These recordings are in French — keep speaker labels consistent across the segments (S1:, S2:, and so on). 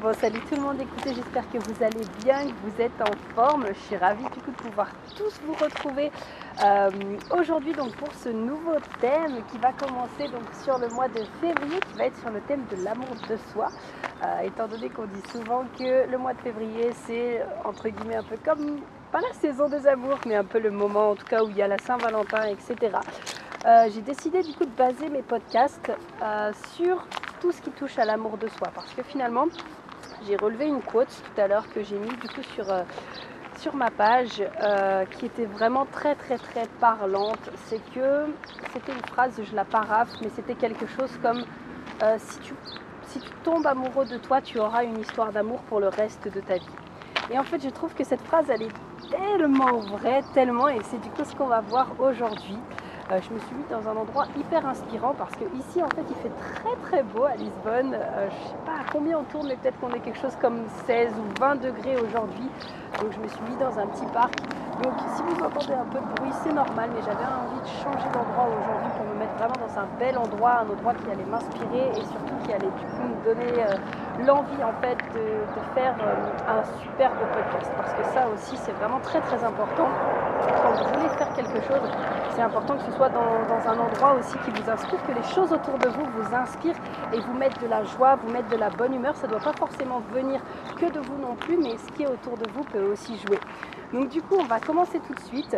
S1: Bon, salut tout le monde, écoutez, j'espère que vous allez bien, que vous êtes en forme. Je suis ravie du coup de pouvoir tous vous retrouver euh, aujourd'hui donc pour ce nouveau thème qui va commencer donc sur le mois de février, qui va être sur le thème de l'amour de soi. Euh, étant donné qu'on dit souvent que le mois de février c'est entre guillemets un peu comme pas la saison des amours, mais un peu le moment en tout cas où il y a la Saint-Valentin, etc. Euh, j'ai décidé du coup de baser mes podcasts sur tout ce qui touche à l'amour de soi parce que finalement j'ai relevé une quote tout à l'heure que j'ai mis du coup sur, euh, sur ma page euh, qui était vraiment très très très parlante. C'est que c'était une phrase, je la paraphe, mais c'était quelque chose comme euh, si, tu, si tu tombes amoureux de toi, tu auras une histoire d'amour pour le reste de ta vie. Et en fait, je trouve que cette phrase, elle est tellement vraie, tellement, et c'est du coup ce qu'on va voir aujourd'hui. Euh, je me suis mis dans un endroit hyper inspirant parce que ici en fait il fait très très beau à Lisbonne. Euh, je sais pas à combien on tourne mais peut-être qu'on est quelque chose comme 16 ou 20 degrés aujourd'hui. Donc je me suis mis dans un petit parc. Donc si vous entendez un peu de bruit c'est normal mais j'avais envie de changer d'endroit aujourd'hui pour me mettre vraiment dans un bel endroit, un endroit qui allait m'inspirer et surtout qui allait du coup me donner euh, l'envie en fait de, faire un superbe podcast parce que ça aussi c'est vraiment très très important quand vous voulez faire quelque chose c'est important que ce soit dans, un endroit aussi qui vous inspire, que les choses autour de vous vous inspirent et vous mettent de la joie, vous mettent de la bonne humeur. Ça doit pas forcément venir que de vous non plus, mais ce qui est autour de vous peut aussi jouer. Donc du coup, on va commencer tout de suite.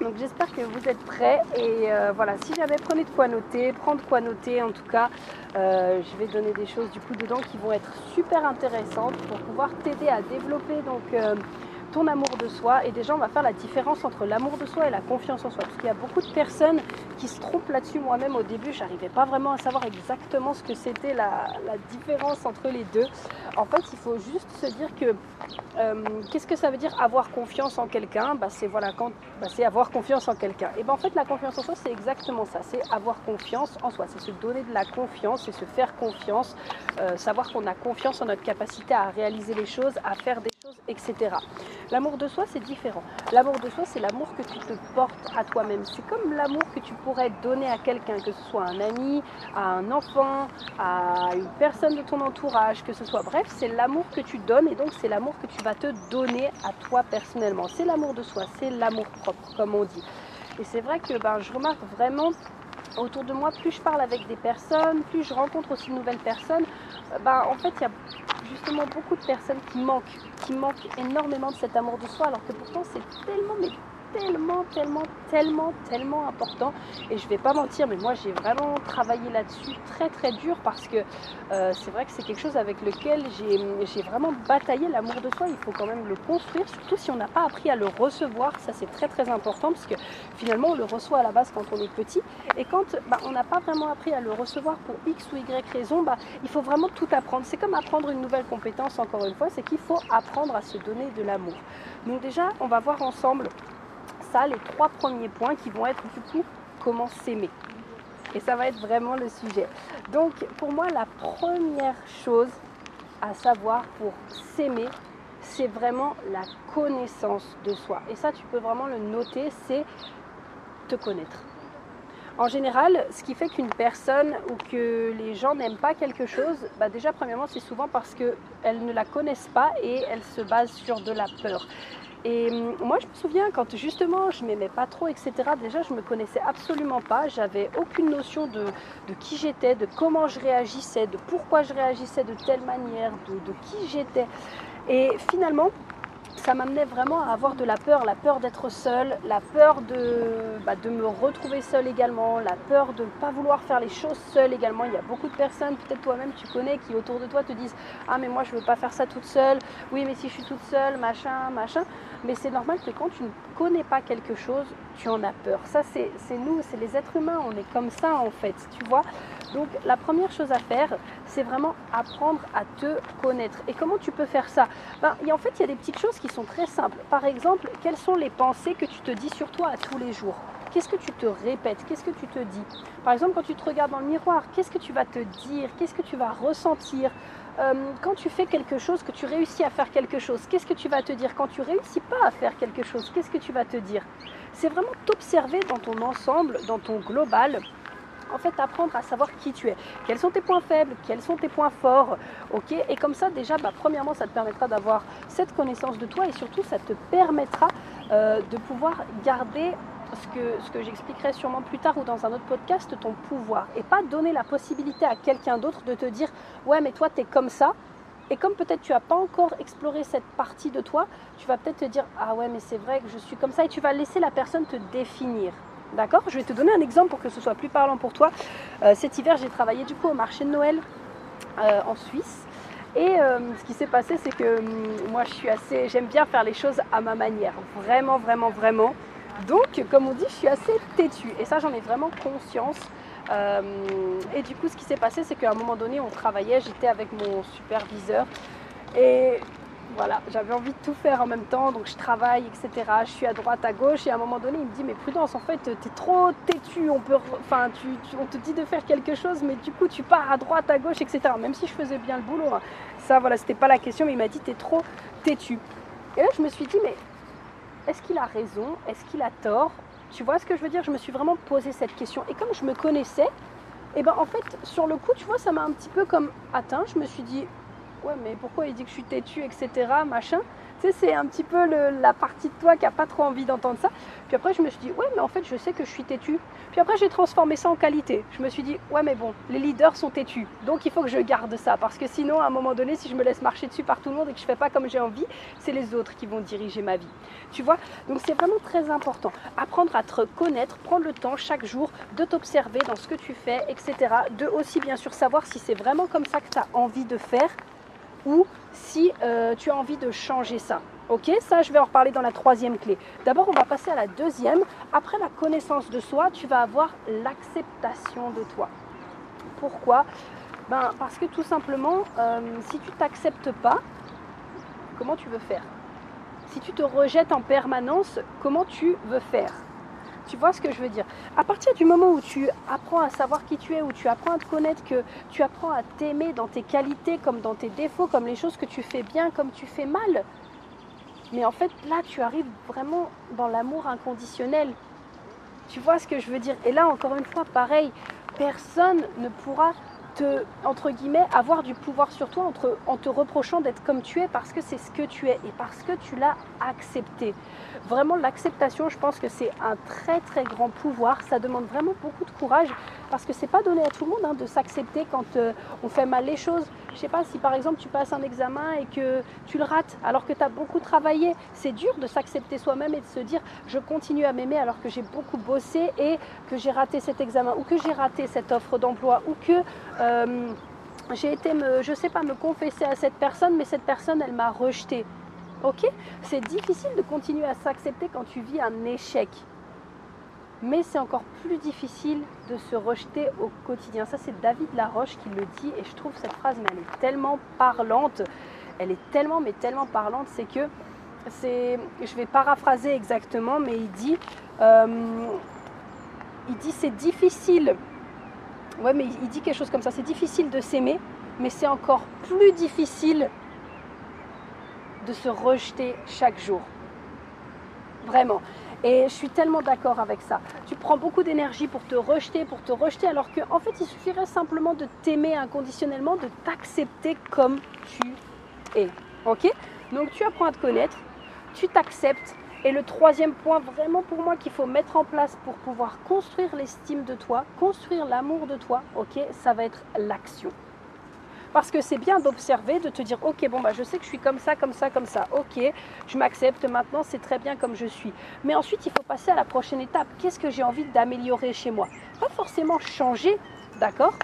S1: Donc j'espère que vous êtes prêts et euh, voilà, si jamais prenez de quoi noter, prendre quoi noter en tout cas, euh, je vais donner des choses du coup dedans qui vont être super intéressantes pour pouvoir t'aider à développer donc euh, ton amour de soi. Et déjà, on va faire la différence entre l'amour de soi et la confiance en soi. Parce qu'il y a beaucoup de personnes qui se trompent là-dessus. Moi-même, au début, j'arrivais pas vraiment à savoir exactement ce que c'était la, différence entre les deux. En fait, il faut juste se dire que euh, qu'est-ce que ça veut dire avoir confiance en quelqu'un? Bah, C'est voilà, bah, c'est avoir confiance en quelqu'un. Et ben en fait, la confiance en soi, c'est exactement ça. C'est avoir confiance en soi. C'est se donner de la confiance, c'est se faire confiance, euh, savoir qu'on a confiance en notre capacité à réaliser les choses, à faire des etc. L'amour de soi, c'est différent. L'amour de soi, c'est l'amour que tu te portes à toi-même. C'est comme l'amour que tu pourrais donner à quelqu'un, que ce soit un ami, à un enfant, à une personne de ton entourage, que ce soit. Bref, c'est l'amour que tu donnes et donc c'est l'amour que tu vas te donner à toi personnellement. C'est l'amour de soi, c'est l'amour propre, comme on dit. Et c'est vrai que ben, je remarque vraiment autour de moi, plus je parle avec des personnes, plus je rencontre aussi de nouvelles personnes, euh, ben, en fait, il y a justement beaucoup de personnes qui manquent, qui manquent énormément de cet amour de soi, alors que pourtant c'est tellement, mais tellement, tellement, tellement, tellement important. Et je vais pas mentir, mais moi j'ai vraiment travaillé là-dessus très très dur parce que euh, c'est vrai que c'est quelque chose avec lequel j'ai vraiment bataillé l'amour de soi. Il faut quand même le construire, surtout si on n'a pas appris à le recevoir. Ça c'est très très important parce que finalement on le reçoit à la base quand on est petit. Et quand bah, on n'a pas vraiment appris à le recevoir pour X ou Y raison, bah, il faut vraiment tout apprendre. C'est comme apprendre une nouvelle compétence encore une fois, c'est qu'il faut apprendre à se donner de l'amour. Donc déjà, on va voir ensemble ça les trois premiers points qui vont être du coup comment s'aimer. Et ça va être vraiment le sujet. Donc pour moi, la première chose à savoir pour s'aimer, c'est vraiment la connaissance de soi. Et ça, tu peux vraiment le noter, c'est te connaître. En général, ce qui fait qu'une personne ou que les gens n'aiment pas quelque chose, bah déjà premièrement c'est souvent parce qu'elles ne la connaissent pas et elles se basent sur de la peur. Et hum, moi, je me souviens quand justement je m'aimais pas trop, etc. Déjà, je me connaissais absolument pas. J'avais aucune notion de, qui j'étais, de comment je réagissais, de pourquoi je réagissais de telle manière, de qui j'étais. Et finalement, ça m'amenait vraiment à avoir de la peur, la peur d'être seule, la peur de, bah, de me retrouver seule également, la peur de ne pas vouloir faire les choses seule également. Il y a beaucoup de personnes, peut-être toi-même tu connais, qui autour de toi te disent Ah mais moi je ne veux pas faire ça toute seule, oui mais si je suis toute seule, machin, machin. Mais c'est normal que quand tu ne connais pas quelque chose, tu en as peur. Ça c'est nous, c'est les êtres humains, on est comme ça en fait, tu vois. Donc la première chose à faire, c'est vraiment apprendre à te connaître. Et comment tu peux faire ça? Ben, En fait, il y a des petites choses qui sont très simples. Par exemple, quelles sont les pensées que tu te dis sur toi à tous les jours? Qu'est-ce que tu te répètes? Qu'est-ce que tu te dis? Par exemple, quand tu te regardes dans le miroir, qu'est-ce que tu vas te dire? Qu'est-ce que tu vas ressentir? Euh, quand tu fais quelque chose, que tu réussis à faire quelque chose, qu'est-ce que tu vas te dire? Quand tu réussis pas à faire quelque chose, qu'est-ce que tu vas te dire? C'est vraiment t'observer dans ton ensemble, dans ton global, en fait apprendre à savoir qui tu es. Quels sont tes points faibles, quels sont tes points forts, ok? Et comme ça déjà, bah, premièrement, ça te permettra d'avoir cette connaissance de toi et surtout ça te permettra euh, de pouvoir garder ce que, ce que j'expliquerai sûrement plus tard ou dans un autre podcast, ton pouvoir. Et pas donner la possibilité à quelqu'un d'autre de te dire ouais mais toi tu es comme ça. Et comme peut-être tu n'as pas encore exploré cette partie de toi, tu vas peut-être te dire ah ouais mais c'est vrai que je suis comme ça et tu vas laisser la personne te définir. D'accord? Je vais te donner un exemple pour que ce soit plus parlant pour toi. Euh, cet hiver, j'ai travaillé du coup au marché de Noël euh, en Suisse. Et euh, ce qui s'est passé, c'est que hum, moi, je suis assez, j'aime bien faire les choses à ma manière, vraiment, vraiment, vraiment. Donc, comme on dit, je suis assez têtue. Et ça, j'en ai vraiment conscience. et du coup, ce qui s'est passé, c'est qu'à un moment donné, on travaillait, j'étais avec mon superviseur. Et voilà, j'avais envie de tout faire en même temps, donc je travaille, etc. Je suis à droite, à gauche, et à un moment donné, il me dit Mais Prudence, en fait, t'es trop têtu, on, peut, enfin, tu, on te dit de faire quelque chose, mais du coup, tu pars à droite, à gauche, etc. Même si je faisais bien le boulot, hein. ça, voilà, c'était pas la question, mais il m'a dit T'es trop têtu. Et là, je me suis dit Mais est-ce qu'il a raison? Est-ce qu'il a tort? Tu vois ce que je veux dire? Je me suis vraiment posé cette question. Et comme je me connaissais, et eh ben en fait, sur le coup, tu vois, ça m'a un petit peu comme atteint. Je me suis dit ouais, mais pourquoi il dit que je suis têtu, etc. Machin. Tu sais, c'est un petit peu la partie de toi qui a pas trop envie d'entendre ça. Puis après, je me suis dit, ouais, mais en fait, je sais que je suis têtu. Puis après, j'ai transformé ça en qualité. Je me suis dit, ouais, mais bon, les leaders sont têtus. Donc, il faut que je garde ça. Parce que sinon, à un moment donné, si je me laisse marcher dessus par tout le monde et que je fais pas comme j'ai envie, c'est les autres qui vont diriger ma vie. Tu vois? Donc, c'est vraiment très important. Apprendre à te connaître, prendre le temps chaque jour de t'observer dans ce que tu fais, etc. De aussi, bien sûr, savoir si c'est vraiment comme ça que tu as envie de faire ou si euh, tu as envie de changer ça. Ok, ça je vais en reparler dans la troisième clé. D'abord, on va passer à la deuxième. Après la connaissance de soi, tu vas avoir l'acceptation de toi. Pourquoi? Ben, Parce que tout simplement, euh, si tu t'acceptes pas, comment tu veux faire? Si tu te rejettes en permanence, comment tu veux faire? Tu vois ce que je veux dire À partir du moment où tu apprends à savoir qui tu es, où tu apprends à te connaître, que tu apprends à t'aimer dans tes qualités comme dans tes défauts, comme les choses que tu fais bien, comme tu fais mal, mais en fait là tu arrives vraiment dans l'amour inconditionnel. Tu vois ce que je veux dire? Et là encore une fois, pareil, personne ne pourra entre guillemets, avoir du pouvoir sur toi entre, en te reprochant d'être comme tu es parce que c'est ce que tu es et parce que tu l'as accepté. Vraiment, l'acceptation, je pense que c'est un très très grand pouvoir. Ça demande vraiment beaucoup de courage parce que c'est pas donné à tout le monde hein, de s'accepter quand euh, on fait mal les choses. Je sais pas si par exemple tu passes un examen et que tu le rates alors que tu as beaucoup travaillé. C'est dur de s'accepter soi-même et de se dire je continue à m'aimer alors que j'ai beaucoup bossé et que j'ai raté cet examen ou que j'ai raté cette offre d'emploi ou que euh, j'ai été me, je sais pas, me confesser à cette personne, mais cette personne elle m'a rejeté. Ok? C'est difficile de continuer à s'accepter quand tu vis un échec. Mais c'est encore plus difficile de se rejeter au quotidien. Ça, c'est David Laroche qui le dit et je trouve cette phrase, mais elle est tellement parlante. Elle est tellement, mais tellement parlante. C'est que, c'est, je vais paraphraser exactement, mais il dit, euh, il dit c'est difficile. Ouais, mais il dit quelque chose comme ça. C'est difficile de s'aimer, mais c'est encore plus difficile de se rejeter chaque jour. Vraiment. Et je suis tellement d'accord avec ça. Tu prends beaucoup d'énergie pour te rejeter, pour te rejeter, alors qu'en en fait, il suffirait simplement de t'aimer inconditionnellement, de t'accepter comme tu es. Ok? Donc tu apprends à te connaître, tu t'acceptes. Et le troisième point vraiment pour moi qu'il faut mettre en place pour pouvoir construire l'estime de toi, construire l'amour de toi, ok, ça va être l'action. Parce que c'est bien d'observer, de te dire, ok, bon, bah, je sais que je suis comme ça, comme ça, comme ça. Ok, je m'accepte maintenant, c'est très bien comme je suis. Mais ensuite, il faut passer à la prochaine étape. Qu'est-ce que j'ai envie d'améliorer chez moi? Pas forcément changer, d'accord?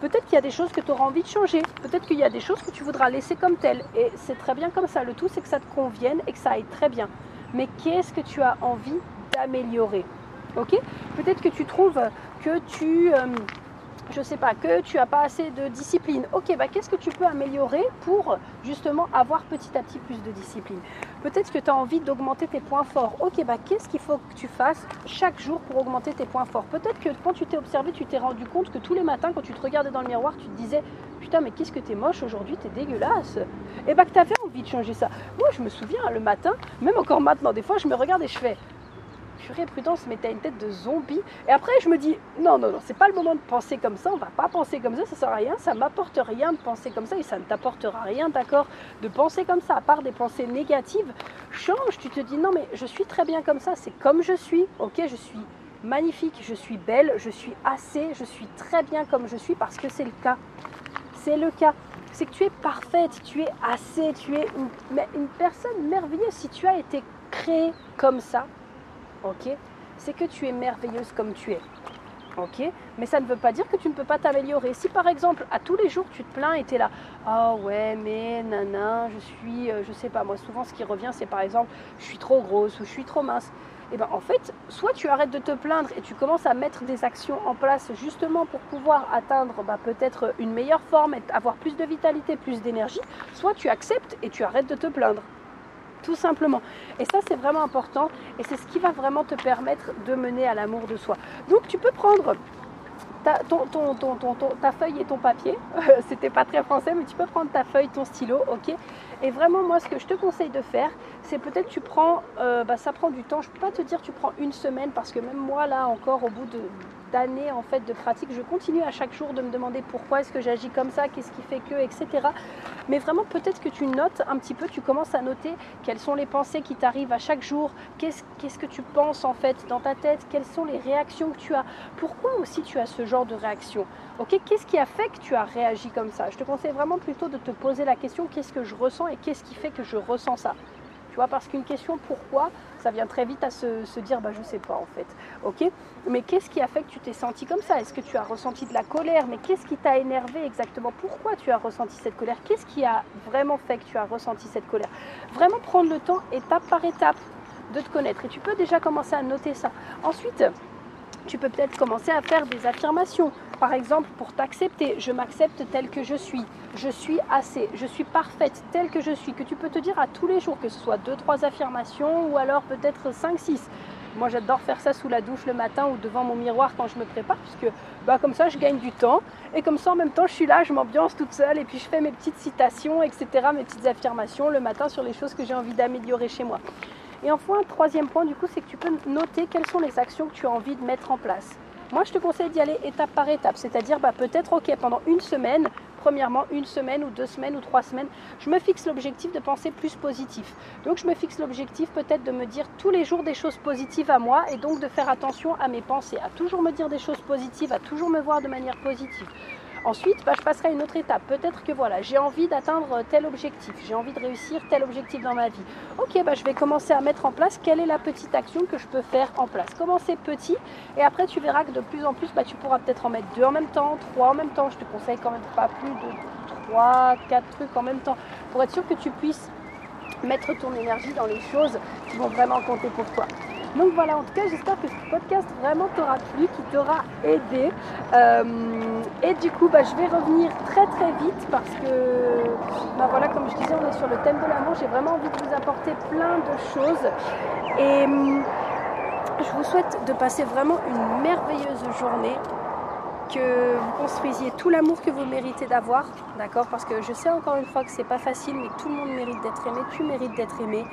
S1: Peut-être qu'il y a des choses que tu auras envie de changer. Peut-être qu'il y a des choses que tu voudras laisser comme telles. Et c'est très bien comme ça. Le tout, c'est que ça te convienne et que ça aille très bien. Mais qu'est-ce que tu as envie d'améliorer Ok? Peut-être que tu trouves que tu... Euh, je sais pas, que tu as pas assez de discipline. Ok, bah qu'est-ce que tu peux améliorer pour justement avoir petit à petit plus de discipline? Peut-être que tu as envie d'augmenter tes points forts. Ok, bah qu'est-ce qu'il faut que tu fasses chaque jour pour augmenter tes points forts? Peut-être que quand tu t'es observé, tu t'es rendu compte que tous les matins, quand tu te regardais dans le miroir, tu te disais Putain, mais qu'est-ce que t'es moche aujourd'hui, t'es dégueulasse. Et bah que tu avais de changer ça. Moi, je me souviens le matin, même encore maintenant, des fois, je me regarde et je fais purée, prudence, mais t'as une tête de zombie. Et après, je me dis, non, non, non, c'est pas le moment de penser comme ça, on va pas penser comme ça, ça sert à rien, ça m'apporte rien de penser comme ça et ça ne t'apportera rien, d'accord, de penser comme ça, à part des pensées négatives. Change, tu te dis, non, mais je suis très bien comme ça, c'est comme je suis, ok, je suis magnifique, je suis belle, je suis assez, je suis très bien comme je suis parce que c'est le cas. C'est le cas. C'est que tu es parfaite, tu es assez, tu es une, personne merveilleuse. Si tu as été créée comme ça, ok, c'est que tu es merveilleuse comme tu es. Ok Mais ça ne veut pas dire que tu ne peux pas t'améliorer. Si par exemple, à tous les jours, tu te plains et tu es là, oh ouais, mais nana, je suis, euh, je sais pas, moi souvent ce qui revient, c'est par exemple, je suis trop grosse ou je suis trop mince et eh ben en fait, soit tu arrêtes de te plaindre et tu commences à mettre des actions en place justement pour pouvoir atteindre bah, peut-être une meilleure forme, avoir plus de vitalité, plus d'énergie, soit tu acceptes et tu arrêtes de te plaindre. Tout simplement. Et ça, c'est vraiment important et c'est ce qui va vraiment te permettre de mener à l'amour de soi. Donc, tu peux prendre ta, ton, ta feuille et ton papier. C'était pas très français, mais tu peux prendre ta feuille, ton stylo, ok? Et vraiment, moi, ce que je te conseille de faire, c'est peut-être tu prends, euh, bah, ça prend du temps. Je peux pas te dire tu prends une semaine parce que même moi, là, encore au bout de d'années en fait de pratique, je continue à chaque jour de me demander pourquoi est-ce que j'agis comme ça, qu'est-ce qui fait que, etc. Mais vraiment peut-être que tu notes un petit peu, tu commences à noter quelles sont les pensées qui t'arrivent à chaque jour, qu'est-ce que tu penses en fait dans ta tête, quelles sont les réactions que tu as, pourquoi aussi tu as ce genre de réaction? Ok, qu'est-ce qui a fait que tu as réagi comme ça? Je te conseille vraiment plutôt de te poser la question qu'est-ce que je ressens et qu'est-ce qui fait que je ressens ça? Tu vois, parce qu'une question pourquoi, ça vient très vite à se, dire, bah, je sais pas en fait. Ok? Mais qu'est-ce qui a fait que tu t'es senti comme ça? Est-ce que tu as ressenti de la colère? Mais qu'est-ce qui t'a énervé exactement? Pourquoi tu as ressenti cette colère? Qu'est-ce qui a vraiment fait que tu as ressenti cette colère? Vraiment prendre le temps, étape par étape, de te connaître. Et tu peux déjà commencer à noter ça. Ensuite, tu peux peut-être commencer à faire des affirmations. Par exemple, pour t'accepter, je m'accepte tel que je suis, je suis assez, je suis parfaite telle que je suis, que tu peux te dire à tous les jours, que ce soit 2-3 affirmations ou alors peut-être 5-6. Moi j'adore faire ça sous la douche le matin ou devant mon miroir quand je me prépare, puisque bah, comme ça je gagne du temps. Et comme ça en même temps je suis là, je m'ambiance toute seule et puis je fais mes petites citations, etc., mes petites affirmations le matin sur les choses que j'ai envie d'améliorer chez moi. Et enfin, un troisième point, du coup, c'est que tu peux noter quelles sont les actions que tu as envie de mettre en place. Moi, je te conseille d'y aller étape par étape, c'est-à-dire bah, peut-être, ok, pendant une semaine, premièrement, une semaine ou deux semaines ou trois semaines, je me fixe l'objectif de penser plus positif. Donc, je me fixe l'objectif peut-être de me dire tous les jours des choses positives à moi et donc de faire attention à mes pensées, à toujours me dire des choses positives, à toujours me voir de manière positive. Ensuite, bah, je passerai à une autre étape. Peut-être que voilà, j'ai envie d'atteindre tel objectif, j'ai envie de réussir tel objectif dans ma vie. Ok, bah, je vais commencer à mettre en place quelle est la petite action que je peux faire en place. Commencer petit et après tu verras que de plus en plus, bah, tu pourras peut-être en mettre deux en même temps, trois en même temps. Je te conseille quand même pas plus de trois, quatre trucs en même temps pour être sûr que tu puisses mettre ton énergie dans les choses qui vont vraiment compter pour toi. Donc voilà, en tout cas, j'espère que ce podcast vraiment t'aura plu, qui t'aura aidé. Euh, et du coup, bah, je vais revenir très très vite parce que, bah, voilà, comme je disais, on est sur le thème de l'amour. J'ai vraiment envie de vous apporter plein de choses. Et hum, je vous souhaite de passer vraiment une merveilleuse journée que vous construisiez tout l'amour que vous méritez d'avoir, d'accord? Parce que je sais encore une fois que c'est pas facile, mais tout le monde mérite d'être aimé, tu mérites d'être aimé.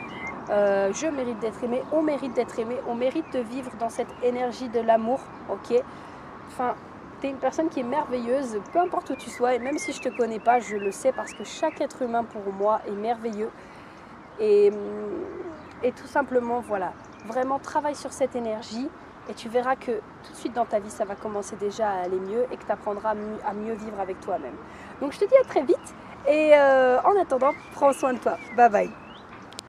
S1: Euh, je mérite d'être aimé, on mérite d'être aimé, on mérite de vivre dans cette énergie de l'amour, ok? Enfin, tu es une personne qui est merveilleuse, peu importe où tu sois, et même si je ne te connais pas, je le sais parce que chaque être humain pour moi est merveilleux. Et, mm, et tout simplement, voilà, vraiment travaille sur cette énergie et tu verras que tout de suite dans ta vie, ça va commencer déjà à aller mieux et que tu apprendras à mieux vivre avec toi-même. Donc je te dis à très vite et euh, en attendant, prends soin de toi. Bye bye.